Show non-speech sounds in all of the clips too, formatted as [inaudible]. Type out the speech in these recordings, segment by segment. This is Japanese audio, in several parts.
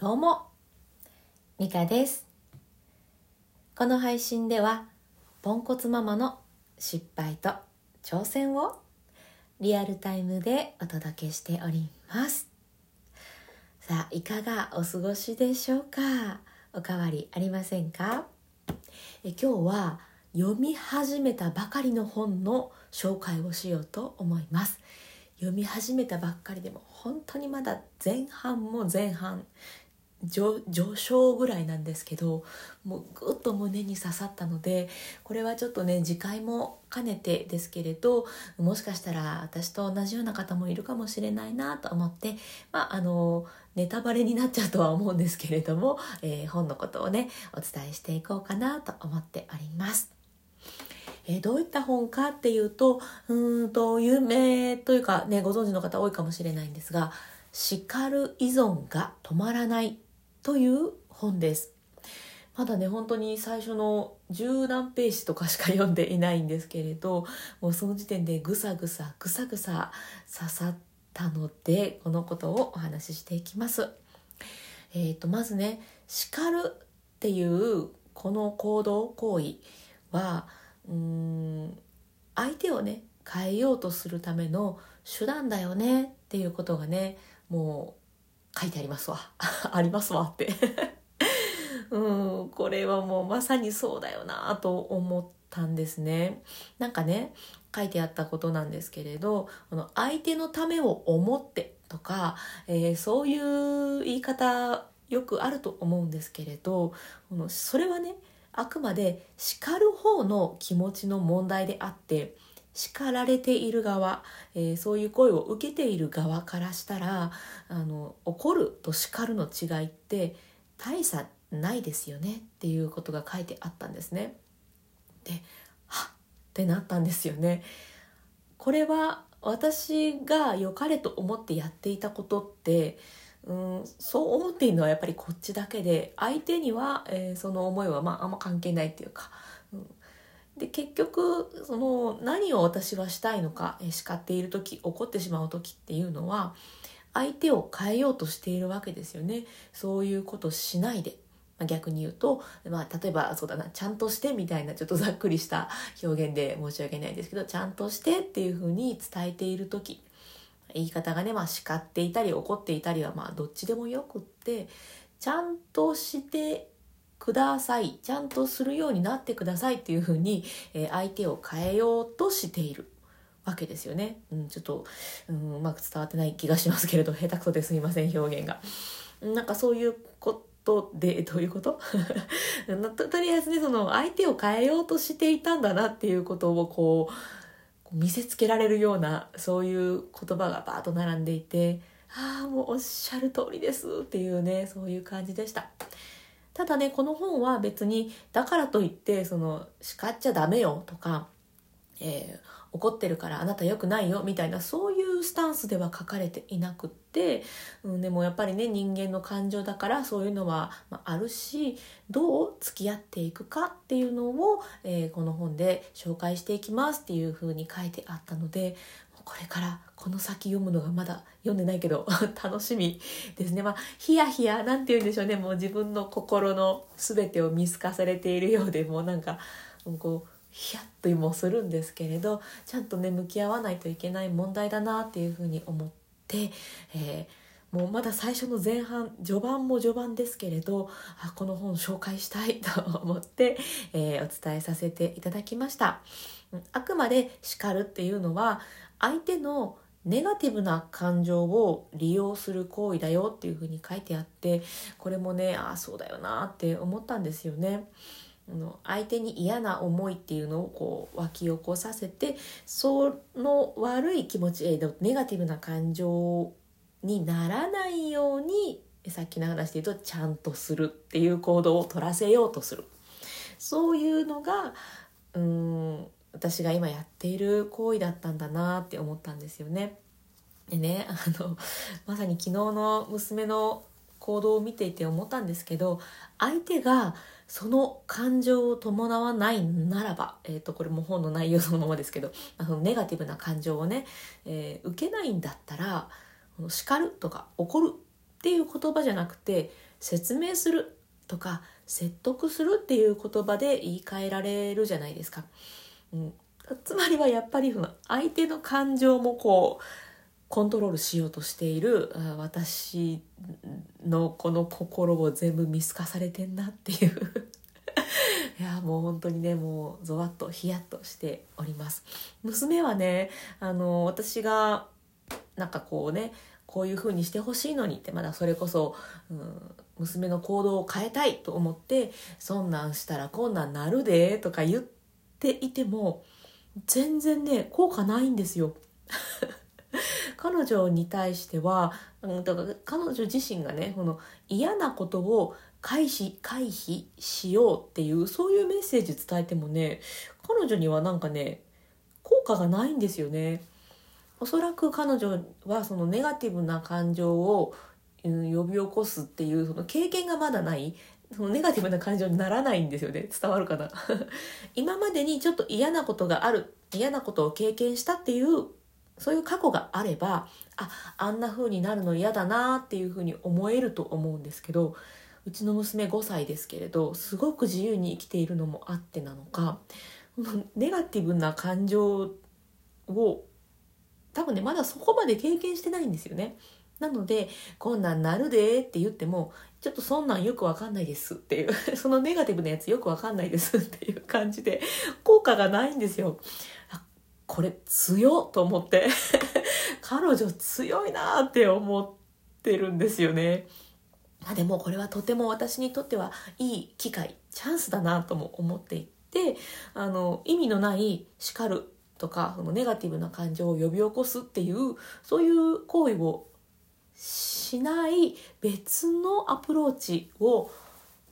どうも、ミカです。この配信では、ポンコツママの失敗と挑戦をリアルタイムでお届けしております。さあ、いかがお過ごしでしょうか？おかわりありませんか？え今日は読み始めたばかりの本の紹介をしようと思います。読み始めたばっかりでも本当にまだ前半も前半上上昇ぐらいなんですけどもうぐっと胸に刺さったのでこれはちょっとね次回も兼ねてですけれどもしかしたら私と同じような方もいるかもしれないなと思ってまああのネタバレになっちゃうとは思うんですけれども、えー本のことをねお伝えしていこうかなと思っております。えどういった本かっていうとうんと有名というかねご存知の方多いかもしれないんですが「叱る依存が止まらない」という本です。まだね本当に最初の十何ページとかしか読んでいないんですけれどもうその時点でぐさぐさぐさぐさ刺さったのでこのことをお話ししていきます。えー、とまずね叱るっていうこの行動行為はうーん相手をね変えようとするための手段だよねっていうことがねもう書いてありますわ。[laughs] ありますわって。[laughs] うんこれはもうまさにそうだよなと思ったんですね。なんかね書いてあったことなんですけれどこの相手のためを思ってとか、えーそういう言い方よくあると思うんですけれどこのそれはねあくまで叱る方の気持ちの問題であって叱られている側、えーそういう声を受けている側からしたらあの怒ると叱るの違いって大差ないですよねっていうことが書いてあったんですね。ではっってなったんですよね。これは私が良かれと思ってやっていたことってうんそう思っているのはやっぱりこっちだけで相手には、えーその思いは、まあ、あんま関係ないっていうか、で結局その何を私はしたいのか、叱っている時怒ってしまう時っていうのは相手を変えようとしているわけですよねそういうことしないで。ま逆に言うと、まあ、例えばそうだなちゃんとしてみたいなちょっとざっくりした表現で申し訳ないですけどちゃんとしてっていうふうに伝えている時言い方がね、まあ、叱っていたり怒っていたりはまあどっちでもよくってちゃんとしてくださいちゃんとするようになってくださいっていうふうに、えー相手を変えようとしているわけですよね、うん、ちょっと、うん、うまく伝わってない気がしますけれど下手くそですみません表現が。なんかそういうことでどういうこと？[laughs] ととりあえずねその相手を変えようとしていたんだなっていうことをこう見せつけられるようなそういう言葉がバーッと並んでいてああもうおっしゃる通りですっていうねそういう感じでした。ただねこの本は別にだからといってその叱っちゃダメよとか、えー怒ってるからあなた良くないよみたいなそういうスタンスでは書かれていなくって、うん、でもやっぱりね人間の感情だからそういうのは、まあ、るしどう付き合っていくかっていうのを、えーこの本で紹介していきますっていう風に書いてあったのでこれからこの先読むのがまだ読んでないけど [laughs] 楽しみですねまあヒヤヒヤなんて言うんでしょうねもう自分の心の全てを見透かされているようでもうなんかこうヒヤッともするんですけれどちゃんとね向き合わないといけない問題だなっていうふうに思って、えーもうまだ最初の前半序盤も序盤ですけれどあこの本紹介したいと思って、えーお伝えさせていただきました。あくまで叱るっていうのは相手のネガティブな感情を利用する行為だよっていうふうに書いてあってこれもねああそうだよなって思ったんですよね。相手に嫌な思いっていうのをこう湧き起こさせてその悪い気持ちえーネガティブな感情にならないようにさっきの話で言うとちゃんとするっていう行動を取らせようとするそういうのがうん私が今やっている行為だったんだなって思ったんですよね。でねあのまさに昨日の娘の行動を見ていて思ったんですけど相手がその感情を伴わないならば、えー、とこれも本の内容そのままですけどあのネガティブな感情をね、えー受けないんだったら叱るとか怒るっていう言葉じゃなくて説明するとか説得するっていう言葉で言い換えられるじゃないですか。うん、つまりはやっぱり相手の感情もこうコントロールしようとしている私のこの心を全部見透かされてんなっていう。[laughs] いやもう本当にねもうゾワッとヒヤッとしております。娘はねあの私がなんかこうねこういう風にしてほしいのにってまだそれこそ、うん、娘の行動を変えたいと思ってそんなんしたらこんなんなるでとか言ってっていても全然ね効果ないんですよ。[laughs] 彼女に対しては、うん、だから彼女自身がねこの嫌なことを回避回避しようっていうそういうメッセージ伝えてもね彼女にはなんかね効果がないんですよね。おそらく彼女はそのネガティブな感情を呼び起こすっていうその経験がまだないそのネガティブな感情にならないんですよね伝わるかな？[laughs] 今までにちょっと嫌なことがある嫌なことを経験したっていうそういう過去があればああんな風になるの嫌だなっていう風に思えると思うんですけどうちの娘5歳ですけれどすごく自由に生きているのもあってなのかネガティブな感情を多分ねまだそこまで経験してないんですよね。なので、こんなんなるでって言っても、ちょっとそんなんよくわかんないですっていう、[laughs] そのネガティブなやつよくわかんないですっていう感じで、効果がないんですよ。これ強と思って [laughs] 彼女強いなって思ってるんですよね。まあ、でもこれはとても私にとってはいい機会チャンスだなとも思っていてあの意味のない叱るとかそのネガティブな感情を呼び起こすっていうそういう行為をしない別のアプローチを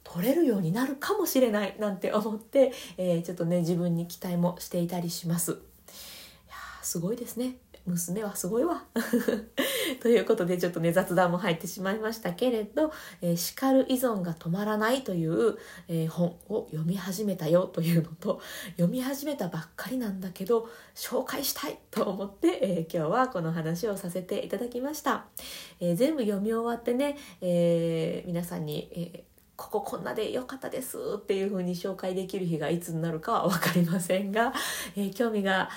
取れるようになるかもしれないなんて思って、えー、ちょっとね自分に期待もしていたりします。すごいですね娘はすごいわ。[laughs] ということでちょっとね雑談も入ってしまいましたけれど「えー、叱る依存が止まらない」という、えー、本を読み始めたよというのと読み始めたばっかりなんだけど紹介したいと思って、えー、今日はこの話をさせていただきました。え全部読み終わってね、え皆さんに、えこここんなで良かったですっていう風に紹介できる日がいつになるかは分かりませんが、えー、興味が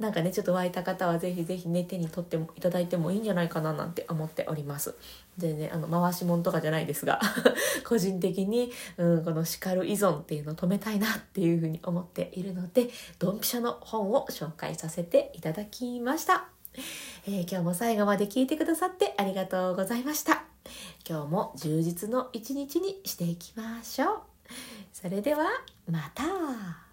なんかねちょっと湧いた方はぜひぜひね手に取ってもいただいてもいいんじゃないかななんて思っております。全然、ね、あの回し物とかじゃないですが [laughs] 個人的に、うん、この叱る依存っていうのを止めたいなっていうふうに思っているのでドンピシャの本を紹介させていただきました、えー、今日も最後まで聞いてくださってありがとうございました。今日も充実の一日にしていきましょう。それではまた。